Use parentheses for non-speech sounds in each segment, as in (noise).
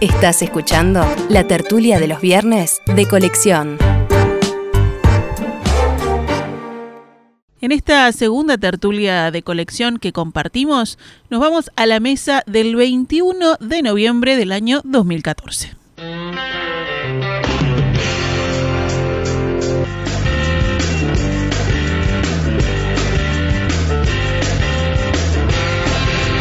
Estás escuchando la tertulia de los viernes de colección. En esta segunda tertulia de colección que compartimos, nos vamos a la mesa del 21 de noviembre del año 2014.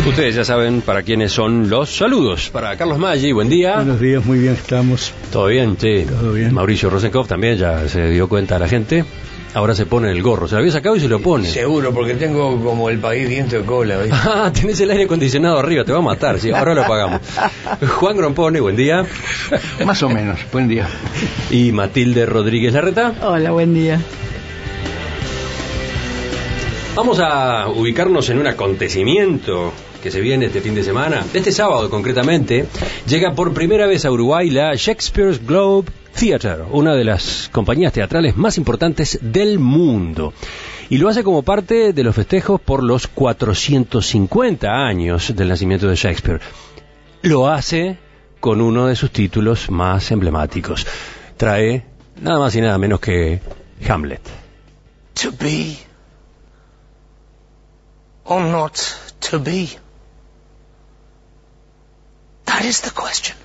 Ustedes ya saben para quiénes son los saludos. Para Carlos Maggi, buen día. Buenos días, muy bien estamos. ¿Todo bien? Sí. Todo bien. Mauricio Rosenkopf también ya se dio cuenta a la gente. Ahora se pone el gorro. Se lo había sacado y se lo pone. Seguro, porque tengo como el país diente de cola. ¿viste? (laughs) Ah, tenés el aire acondicionado arriba, te va a matar. Sí, ahora lo apagamos. (laughs) Juan Grompone, buen día. Más o menos, buen día. Y Matilde Rodríguez Larreta. Hola, buen día. Vamos a ubicarnos en un acontecimiento que se viene este fin de semana. Este sábado, concretamente, llega por primera vez a Uruguay la Shakespeare's Globe Theatre, una de las compañías teatrales más importantes del mundo. Y lo hace como parte de los festejos por los 450 años del nacimiento de Shakespeare. Lo hace con uno de sus títulos más emblemáticos. Trae nada más y nada menos que Hamlet. To be or not to be? That is the question.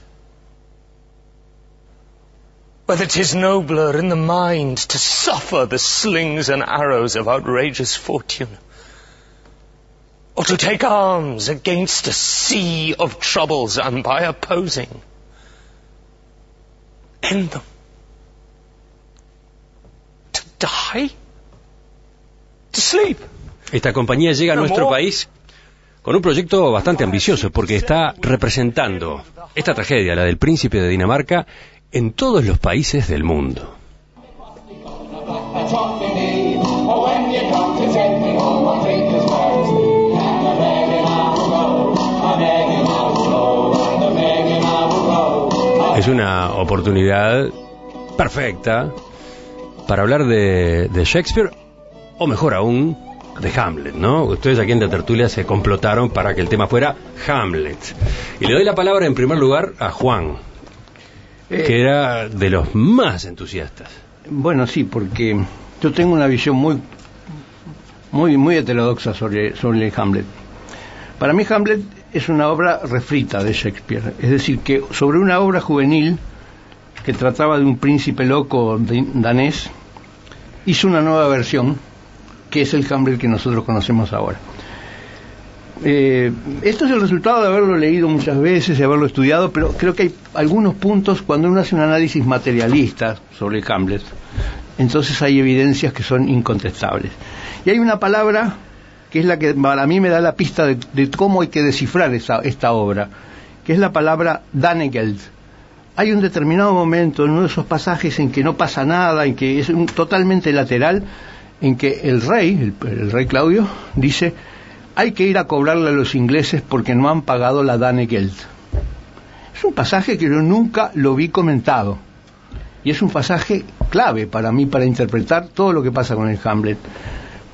Whether 'tis nobler in the mind to suffer the slings and arrows of outrageous fortune, or to take arms against a sea of troubles and by opposing, end them. To die? To sleep? Esta compañía llega a nuestro país con un proyecto bastante ambicioso porque está representando esta tragedia, la del príncipe de Dinamarca, en todos los países del mundo. Es una oportunidad perfecta para hablar de, de Shakespeare, o mejor aún, de Hamlet, ¿no? Ustedes aquí en la tertulia se complotaron para que el tema fuera Hamlet. Y le doy la palabra en primer lugar a Juan, que era de los más entusiastas. Bueno, sí, porque yo tengo una visión muy, muy, muy heterodoxa sobre, sobre Hamlet. Para mí Hamlet es una obra refrita de Shakespeare, es decir, que sobre una obra juvenil que trataba de un príncipe loco danés, hizo una nueva versión, que es el Hamlet que nosotros conocemos ahora. Eh, esto es el resultado de haberlo leído muchas veces y haberlo estudiado, pero creo que hay algunos puntos cuando uno hace un análisis materialista sobre Hamlet, entonces hay evidencias que son incontestables. Y hay una palabra que es la que para mí me da la pista de, de cómo hay que descifrar esta obra, que es la palabra Danegeld. Hay un determinado momento en uno de esos pasajes en que no pasa nada, en que es un- totalmente lateral, en que el rey, el, el rey Claudio, dice, hay que ir a cobrarle a los ingleses porque no han pagado la Danegeld. Es un pasaje que yo nunca lo vi comentado. Y es un pasaje clave para mí para interpretar todo lo que pasa con el Hamlet.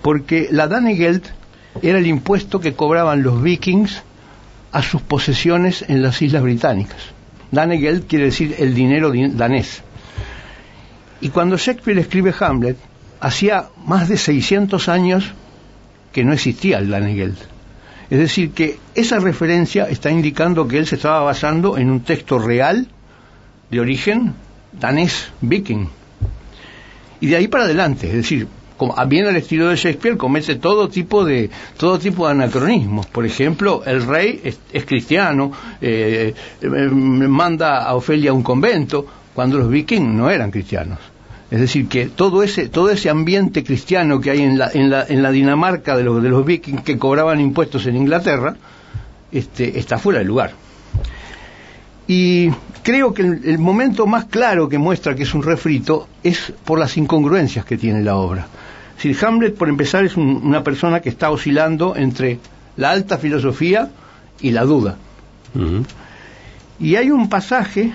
Porque la Danegeld era el impuesto que cobraban los vikings a sus posesiones en las Islas Británicas. Danegeld quiere decir el dinero di- danés. Y cuando Shakespeare escribe Hamlet, hacía más de 600 años que no existía el Danegeld. Es decir, que esa referencia está indicando que él se estaba basando en un texto real de origen danés viking. Y de ahí para adelante, es decir, bien al estilo de Shakespeare, comete todo tipo de todo tipo de anacronismos. Por ejemplo, el rey es, es cristiano, eh, eh, manda a Ofelia a un convento, cuando los vikings no eran cristianos. Es decir, que todo ese, todo ese ambiente cristiano que hay en la, en la, en la Dinamarca de los, de los vikings que cobraban impuestos en Inglaterra, este, está fuera de lugar. Y creo que el, el momento más claro que muestra que es un refrito es por las incongruencias que tiene la obra. Es decir, Hamlet, por empezar, es un- una persona que está oscilando entre la alta filosofía y la duda. Y hay un pasaje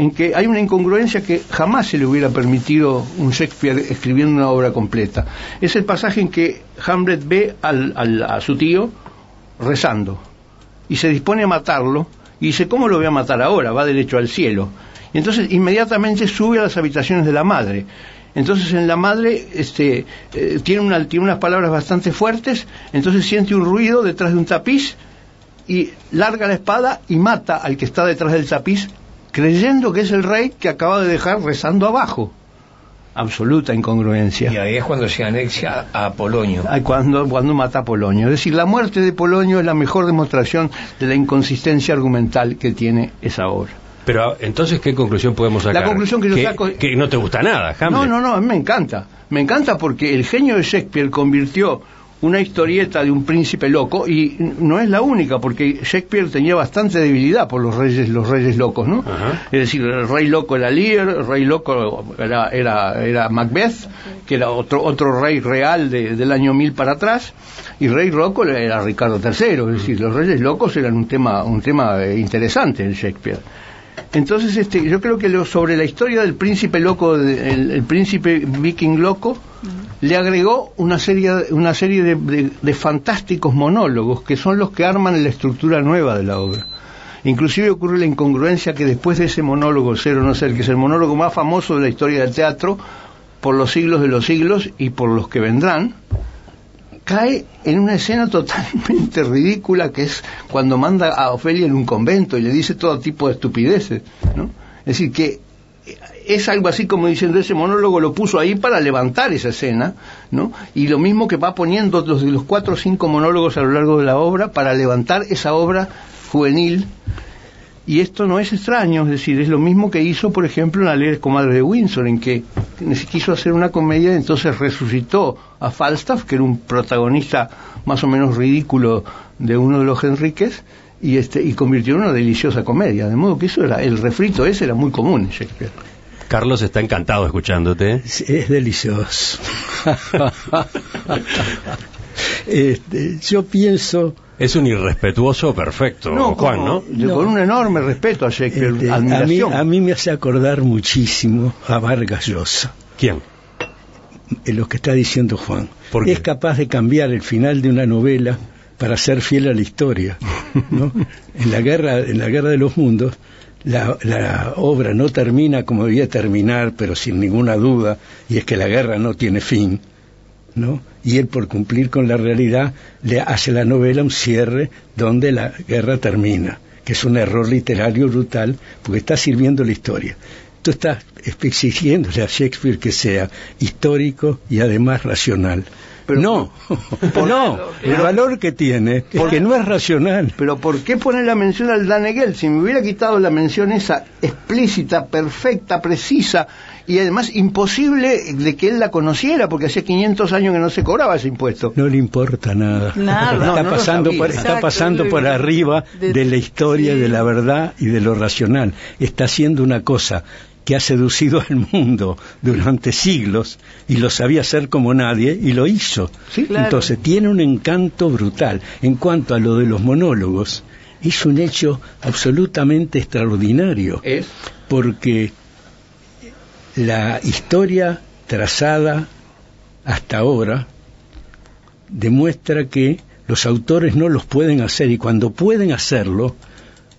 en que hay una incongruencia que jamás se le hubiera permitido un Shakespeare escribiendo una obra completa. Es el pasaje en que Hamlet ve al- a su tío rezando y se dispone a matarlo Y dice, ¿cómo lo voy a matar ahora? Va derecho al cielo. Y entonces inmediatamente sube a las habitaciones de la madre. Entonces en la madre este, eh, tiene, una, tiene unas palabras bastante fuertes, entonces siente un ruido detrás de un tapiz y larga la espada y mata al que está detrás del tapiz, creyendo que es el rey que acaba de dejar rezando abajo. Absoluta incongruencia. Y ahí es cuando se anexa a Polonio. Cuando, cuando mata a Polonio. Es decir, la muerte de Polonio es la mejor demostración de la inconsistencia argumental que tiene esa obra. Pero entonces, ¿qué conclusión podemos sacar? La conclusión que yo saco- Que no te gusta nada, Hamlet. No, no, no, a mí me encanta. Me encanta porque el genio de Shakespeare convirtió una historieta de un príncipe loco y no es la única porque Shakespeare tenía bastante debilidad por los reyes los reyes locos, ¿no? Ajá. Es decir, el rey loco era Lear, el rey loco era era, era Macbeth, que era otro otro rey real de- del año 1000 para atrás y rey loco era Ricardo III, es decir, los reyes locos eran un tema un tema eh, interesante en Shakespeare. Entonces, este, yo creo que lo, sobre la historia del príncipe loco, de- el, el príncipe viking loco, le agregó una serie, una serie de, de- de fantásticos monólogos que son los que arman la estructura nueva de la obra. Inclusive ocurre la incongruencia que después de ese monólogo, Ser o no ser, que es el monólogo más famoso de la historia del teatro, por los siglos de los siglos y por los que vendrán, cae en una escena totalmente ridícula que es cuando manda a Ofelia en un convento y le dice todo tipo de estupideces, ¿no? Es decir, que es algo así como diciendo ese monólogo lo puso ahí para levantar esa escena, ¿no? Y lo mismo que va poniendo los, los cuatro o cinco monólogos a lo largo de la obra para levantar esa obra juvenil. Y esto no es extraño, es decir, es lo mismo que hizo, por ejemplo, en La Alegre Comadre de Windsor, en que quiso hacer una comedia, entonces resucitó a Falstaff, que era un protagonista más o menos ridículo de uno de los Enriques, y este y convirtió en una deliciosa comedia. De modo que eso era, el refrito ese era muy común en Shakespeare. Carlos está encantado escuchándote. Sí, Es delicioso. (laughs) Este, yo pienso, Es un irrespetuoso perfecto, Juan, como- ¿no? con un enorme respeto a Shakespeare, este, a, mí, admiración. a mí me hace acordar muchísimo a Vargas Llosa, ¿Quién? en lo que está diciendo Juan. ¿Por qué? Es capaz de cambiar el final de una novela para ser fiel a la historia. ¿no? (laughs) en, la guerra, en la guerra de los mundos, la, la obra no termina como debía terminar, pero sin ninguna duda, y es que la guerra no tiene fin. ¿No? Y él, por cumplir con la realidad, le hace la novela un cierre donde la guerra termina, que es un error literario brutal, porque está sirviendo la historia. Tú estás exigiéndole a Shakespeare que sea histórico y además racional. Pero- no, (laughs) no, el valor que tiene es que no es racional. Pero ¿por qué poner la mención al Danegel? Si me hubiera quitado la mención esa explícita, perfecta, precisa y además imposible de que él la conociera, porque hace 500 años que no se cobraba ese impuesto. No le importa nada. Nada. Está No, no lo pasando por, está pasando por arriba de- de la historia, sí. de la verdad y de lo racional. Está haciendo una cosa que ha seducido al mundo durante siglos y lo sabía hacer como nadie y lo hizo. Sí, claro. Entonces tiene un encanto brutal. En cuanto a lo de los monólogos, es un hecho absolutamente extraordinario Es porque la historia trazada hasta ahora demuestra que los autores no los pueden hacer y cuando pueden hacerlo,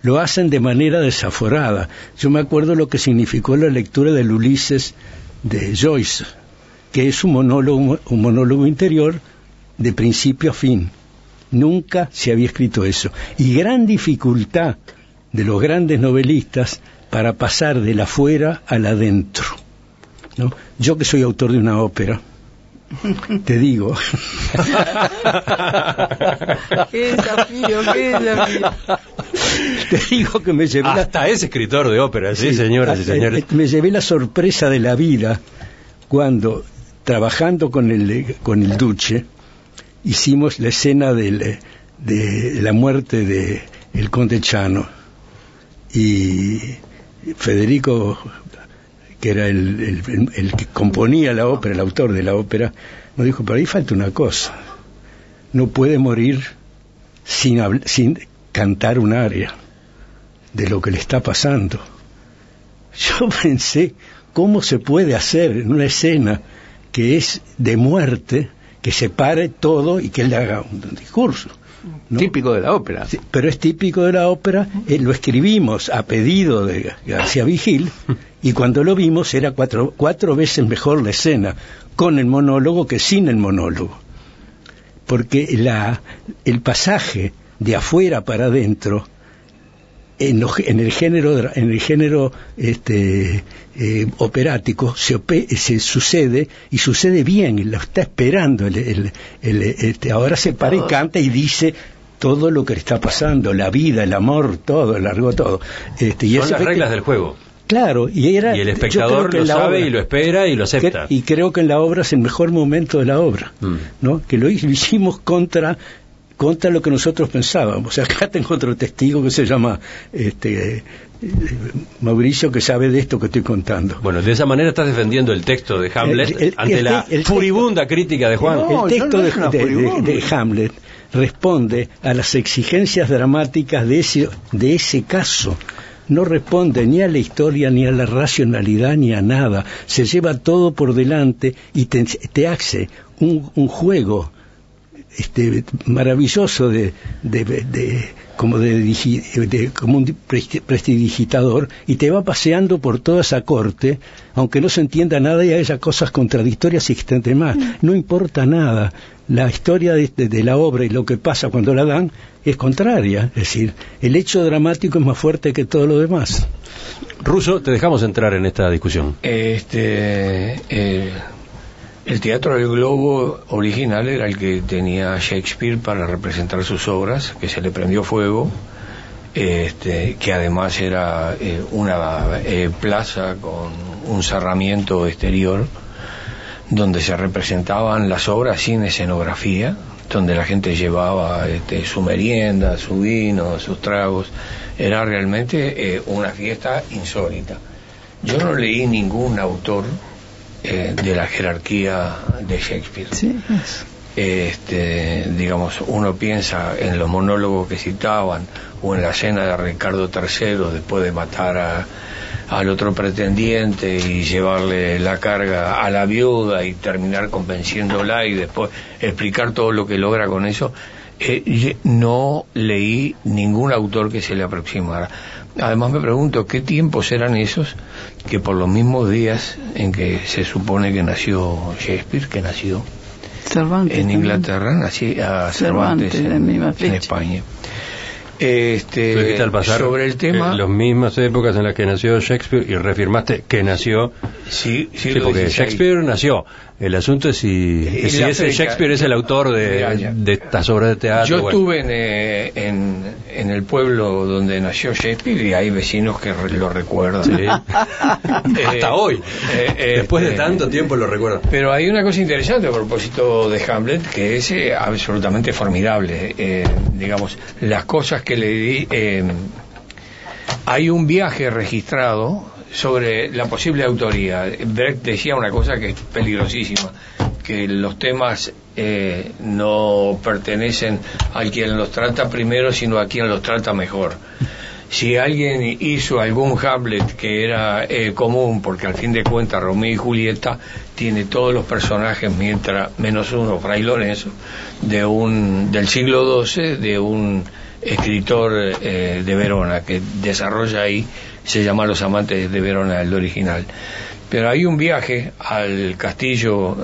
lo hacen de manera desaforada. Yo me acuerdo lo que significó la lectura del Ulises de Joyce, que es un monólogo, un monólogo interior de principio a fin. Nunca se había escrito eso. Y gran dificultad de los grandes novelistas para pasar del afuera al adentro. ¿No? Yo que soy autor de una ópera, te digo, Qué desafío, qué desafío. te digo que me llevé la, Hasta es escritor de ópera, sí, señoras y Ah, señores. eh, Me llevé la sorpresa de la vida cuando, trabajando con el, con el Duce, hicimos la escena del- de la muerte de el conde Chano. Y Federico, que era el, el- que componía la ópera, el autor de la ópera, nos dijo, pero ahí falta una cosa. No puede morir sin, sin cantar un aria de lo que le está pasando. (laughs) Yo pensé, ¿cómo se puede hacer en una escena que es de muerte, que se pare todo y que él haga un discurso? ¿No? Típico de la ópera. Sí, pero es típico de la ópera, eh, lo escribimos a pedido de García Vigil y cuando lo vimos era cuatro, cuatro veces mejor la escena con el monólogo que sin el monólogo. Porque la, el pasaje de afuera para adentro en, lo- en el género en el género este, eh, operático se, se sucede y sucede bien lo está esperando el, el- el- este, ahora se para y canta y dice todo lo que le está pasando la vida el amor todo largo todo este, y Son las que- reglas del juego. claro y era Y el espectador que lo sabe obra- y lo espera y lo acepta. que- y creo que en la obra es el mejor momento de la obra Mm. ¿no? que lo hicimos contra contra lo que nosotros pensábamos. Acá tengo otro testigo que se llama este, Mauricio, que sabe de esto que estoy contando. Bueno, de esa manera estás defendiendo el texto de Hamlet El- el- ante el la furibunda crítica de Juan. No, el texto no de, es una de- de- furibunda. de Hamlet responde a las exigencias dramáticas de ese, de ese caso. No responde ni a la historia, ni a la racionalidad, ni a nada. Se lleva todo por delante y te, te hace un, un juego este maravilloso de, de- de- como de, como un presti- prestidigitador y te va paseando por toda esa corte aunque no se entienda nada y haya cosas contradictorias y más. No importa nada. La historia de, de- de la obra y lo que pasa cuando la dan es contraria. Es decir el hecho dramático es más fuerte que todo lo demás. Ruso, te dejamos entrar en esta discusión. Este, eh, el Teatro del Globo original era el que tenía Shakespeare para representar sus obras, que se le prendió fuego, este, que además era eh, una eh, plaza con un cerramiento exterior donde se representaban las obras sin escenografía, donde la gente llevaba este, su merienda, su vino, sus tragos. Era realmente eh, una fiesta insólita. Yo no leí ningún autor eh, de la jerarquía de Shakespeare. Este, digamos, uno piensa en los monólogos que citaban o en la cena de Ricardo III después de matar a, al otro pretendiente y llevarle la carga a la viuda y terminar convenciéndola y después explicar todo lo que logra con eso. Eh, no leí ningún autor que se le aproximara. Además me pregunto qué tiempos eran esos que por los mismos días en que se supone que nació Shakespeare, que nació Cervantes. en. Inglaterra, nací a Cervantes, Cervantes, en, en. España. Este, al pasar sobre el tema, eh, las mismas épocas en las que nació Shakespeare y reafirmaste que nació. sí, Sí, porque. Shakespeare nació. El asunto es si, ese Shakespeare es el autor de, estas obras de teatro. Yo bueno. estuve en, eh, en, en el pueblo donde nació Shakespeare y hay vecinos que re- lo recuerdan. Sí. (laughs) (laughs) Eh, Hasta hoy. eh, Después de tanto tiempo lo recuerdo. Pero hay una cosa interesante a propósito de Hamlet que es absolutamente formidable. Eh, digamos, las cosas que le di. eh, hay un viaje registrado sobre la posible autoría. Brecht decía una cosa que es peligrosísima, que los temas eh, no pertenecen al quien los trata primero, sino a quien los trata mejor. Si alguien hizo algún Hamlet que era eh, común, porque al fin de cuentas Romeo y Julieta tiene todos los personajes, mientras menos uno, Fray Lorenzo, de un, del siglo XII, de un escritor eh, de Verona que desarrolla ahí, se llama Los Amantes de Verona, el original. Pero hay un viaje al castillo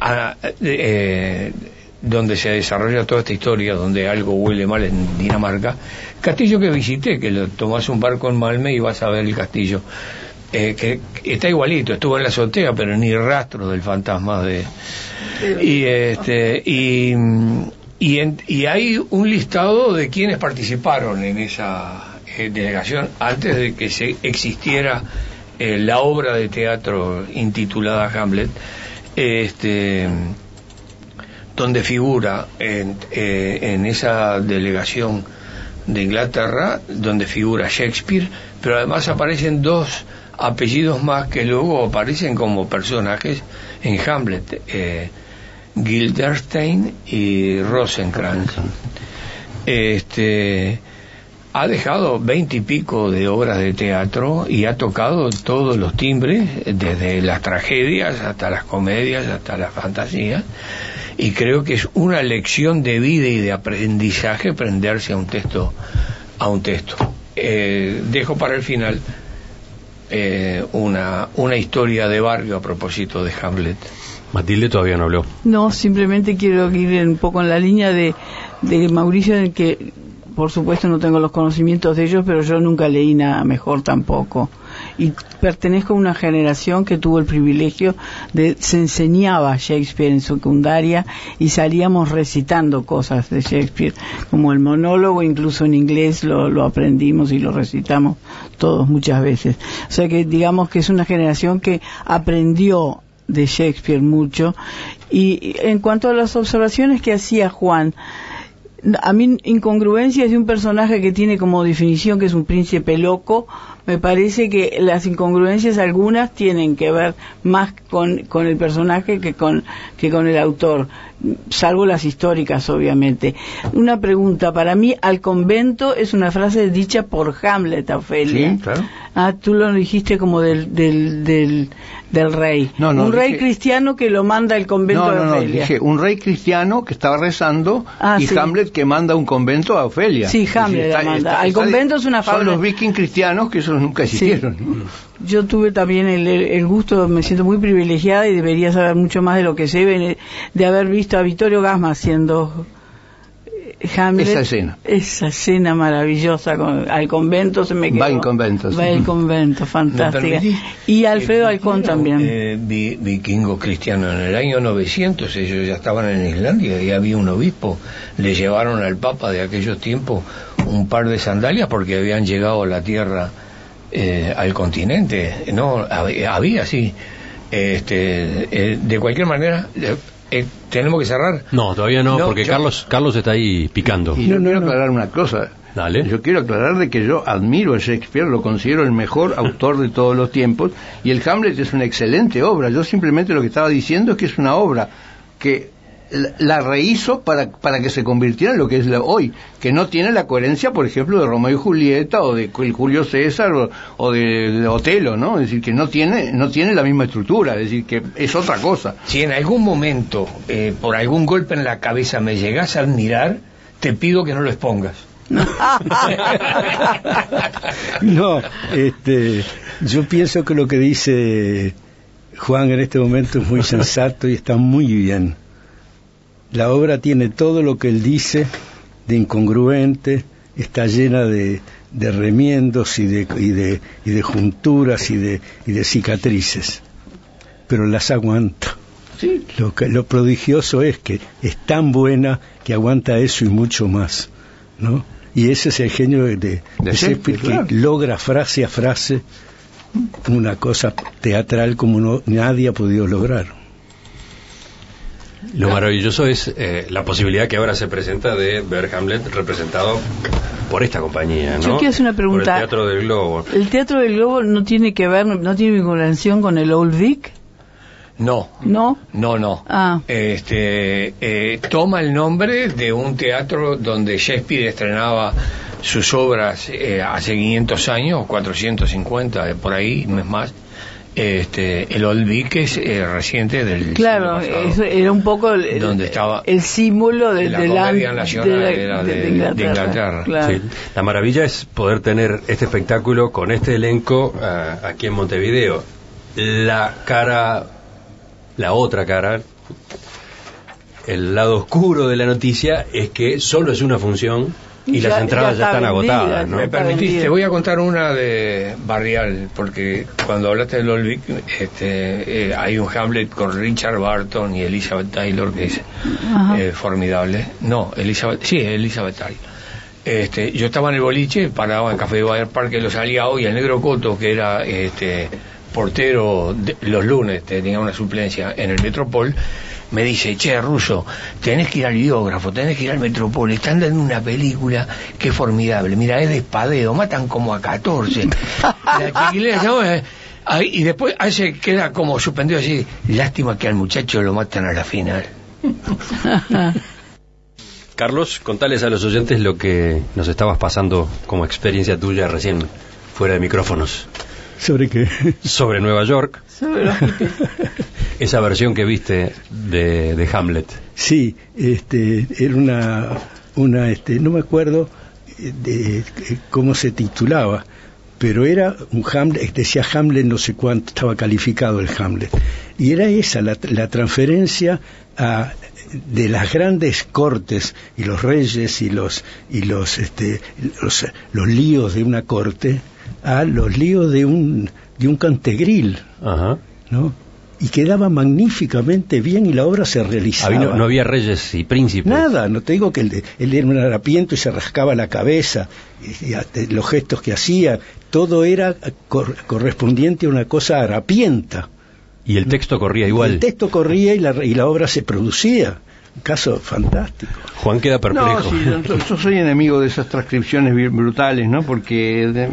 a- eh, donde se desarrolla toda esta historia, donde algo huele mal en Dinamarca, castillo que visité, que lo tomás un barco en Malmö y vas a ver el castillo, eh, que, que está igualito, estuvo en la azotea, pero ni rastro del fantasma de... Y, este, y, y, en- y hay un listado de quienes participaron en esa delegación antes de que se existiera eh, la obra de teatro intitulada Hamlet, este, donde figura en, eh, en esa delegación de Inglaterra, donde figura Shakespeare, pero además aparecen dos apellidos más que luego aparecen como personajes en Hamlet, eh, Gilderstein y Rosencrantz. Este, ha dejado veinte y pico de obras de teatro y ha tocado todos los timbres, desde las tragedias hasta las comedias, hasta las fantasías. Y, creo que es una lección de vida y de aprendizaje prenderse a un texto a un texto Eh, dejo para el final eh, una una historia de barrio a propósito de Hamlet Matilde todavía no habló. No, simplemente quiero ir un poco en la línea de, de Mauricio, en que por supuesto no tengo los conocimientos de ellos, pero yo nunca leí nada mejor tampoco. Y pertenezco a una generación que tuvo el privilegio de, se enseñaba Shakespeare en secundaria y salíamos recitando cosas de Shakespeare, como el monólogo, incluso en inglés lo, lo aprendimos y lo recitamos todos muchas veces. O sea que digamos que es una generación que aprendió de Shakespeare mucho. Y en cuanto a las observaciones que hacía Juan, a mí incongruencias de un personaje que tiene como definición que es un príncipe loco, me parece que las incongruencias algunas tienen que ver más con, con el personaje que con, que con el autor, salvo las históricas, obviamente. Una pregunta, para mí, al convento es una frase dicha por Hamlet, a Ofelia. Sí, claro. Ah, tú lo dijiste como del, del, del, del rey. No, no, un rey dije- cristiano que lo manda al convento No, no, Ofelia. dije un rey cristiano que estaba rezando Ah, y sí. Hamlet que manda un convento a Ofelia. Sí, decir, Hamlet la manda. Al convento es una Son fábula. los vikings cristianos que nunca existieron. ¿no? Yo tuve también el, el gusto, me siento muy privilegiada y debería saber mucho más de lo que sé de, de haber visto a Vittorio Gasma haciendo eh, Hamlet. Esa escena. Esa escena maravillosa con, al convento se me quedó. Va en convento, sí. Va en convento, ¿Me fantástica. Y Alfredo Eh, Alcón también. eh, vi- vikingo cristiano. En el año 900 ellos ya estaban en Islandia y había un obispo. Le llevaron al Papa de aquellos tiempos un par de sandalias porque habían llegado a la tierra, eh, al continente. No, había, había, sí. Este, eh, de cualquier manera, eh, eh, tenemos que cerrar. No, todavía no, No, porque yo- Carlos Carlos está ahí picando. Y yo quiero aclarar una cosa. Dale. Yo quiero aclarar de que yo admiro a Shakespeare, lo considero el mejor (laughs) autor de todos los tiempos y el Hamlet es una excelente obra. Yo simplemente lo que estaba diciendo es que es una obra que la- rehizo para, para que se convirtiera en lo que es la- hoy, que no tiene la coherencia, por ejemplo, de Romeo y Julieta o de el Julio César o, o de, de Otelo, ¿no? Es decir, que no tiene, no tiene la misma estructura, es decir, que es otra cosa. Si en algún momento, eh, por algún golpe en la cabeza, me llegas a admirar, te pido que no lo expongas. (laughs) No, este, yo pienso que lo que dice Juan en este momento es muy sensato y está muy bien. La obra tiene todo lo que él dice de incongruente, está llena de, de remiendos y de, y, de, y de junturas y de, y de cicatrices, pero las aguanta. Lo, que- lo prodigioso es que es tan buena que aguanta eso y mucho más, ¿no? Y ese es el genio de, de, de Shakespeare, claro. que logra frase a frase una cosa teatral como no, nadie ha podido lograr. Lo maravilloso es eh, la posibilidad que ahora se presenta de ver Hamlet representado por esta compañía, ¿no? Yo quiero hacer una Por pregunta. el Teatro del Globo. ¿El Teatro del Globo no tiene que ver, no tiene vinculación con el Old Vic? No, ¿No? no, no. Ah. Este, eh, toma el nombre de un teatro donde Shakespeare estrenaba sus obras eh, hace 500 años, 450, eh, por ahí, no es más. Este, el Old Vic es eh, reciente del Claro, pasado. era un poco el, Donde estaba el símbolo de, la de la, comedia nacional de la- era de- de Inglaterra. de Inglaterra. Claro. Sí. La maravilla es poder tener este espectáculo con este elenco ah, aquí en Montevideo. La cara, la otra cara, el lado oscuro de la noticia es que solo es una función y Ya- las entradas ya ya, está están vendida, agotadas. ¿no? Me Está permitís, te voy a contar una de Barrial, porque cuando hablaste del Old Vic, este, eh, hay un Hamlet con Richard Barton y Elizabeth Taylor que es eh, formidable. No, Elizabeth, sí, Elizabeth Taylor. Este, yo estaba en el boliche, paraba en Café de Bayer Park, que lo salía hoy, el negro Coto, que era este, portero de- los lunes, tenía una suplencia en el Metropol, me dice, che, Ruso, tenés que ir al biógrafo, tenés que ir al Metropol, están dando una película que es formidable, mira, es de espadeo, matan como a 14. (laughs) La ahí, y después hace, queda como suspendido así, lástima que al muchacho lo matan a la final. (laughs) Carlos, contales a los oyentes lo que nos estabas pasando como experiencia tuya recién fuera de micrófonos ¿Sobre qué? sobre Nueva York. Sobre los- (laughs) esa versión que viste de, de Hamlet. Sí, este, era una, una este, no me acuerdo eh, de, eh, cómo se titulaba, pero era un Hamlet, decía Hamlet no sé cuánto estaba calificado el Hamlet. Y era esa, la, la transferencia a, de las grandes cortes y los reyes y los y los este los, los líos de una corte a los líos de un de un cantegril Ajá. ¿no? Y quedaba magníficamente bien y la obra se realizaba Había- no, no había reyes y príncipes. Nada, no te digo que él, él era un harapiento y se rascaba la cabeza, y, los gestos que hacía, todo era cor- correspondiente a una cosa harapienta. Y el texto corría igual. El texto corría y la, y la obra se producía. Un caso fantástico. Juan queda No, perplejo. sí, yo, yo soy enemigo de esas transcripciones brutales, ¿no? Porque de-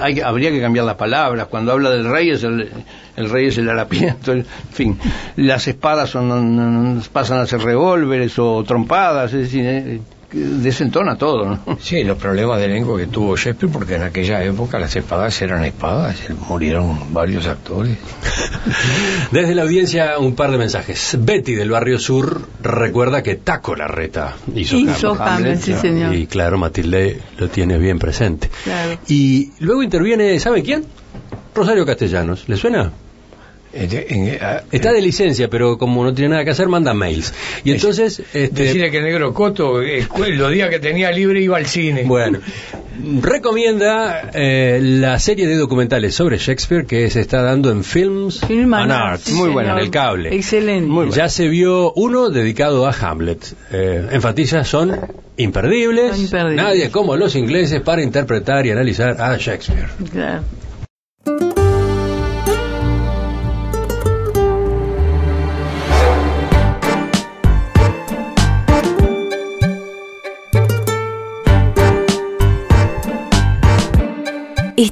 hay, habría que cambiar las palabras. Cuando habla del rey es el, el rey es el harapiento, en fin. Las espadas son, pasan a ser revólveres o trompadas, es decir, eh, desentona todo, ¿no? Sí, los problemas de elenco que tuvo Shakespeare, porque en aquella época las espadas eran espadas, murieron varios actores. (laughs) Desde la audiencia, un par de mensajes. Betty del barrio sur recuerda que Taco Larreta hizo, Hizo Hamlet. Hamlet, sí, señor. Y claro, Matilde lo tiene bien presente. Claro. Y luego interviene, ¿sabe quién? Rosario Castellanos. ¿Le suena? Este, en- a- Está de licencia, pero como no tiene nada que hacer, manda mails. Y entonces, este, Decirle que el negro Coto, eh, los días que tenía libre iba al cine. bueno, recomienda eh, la serie de documentales sobre Shakespeare que se está dando en Films Film and and Arts, muy buena, en el cable. Excelente. Ya se vio uno dedicado a Hamlet. Eh, enfatiza, son imperdibles. Son imperdibles. Nadie como los ingleses para interpretar y analizar a Shakespeare. Claro.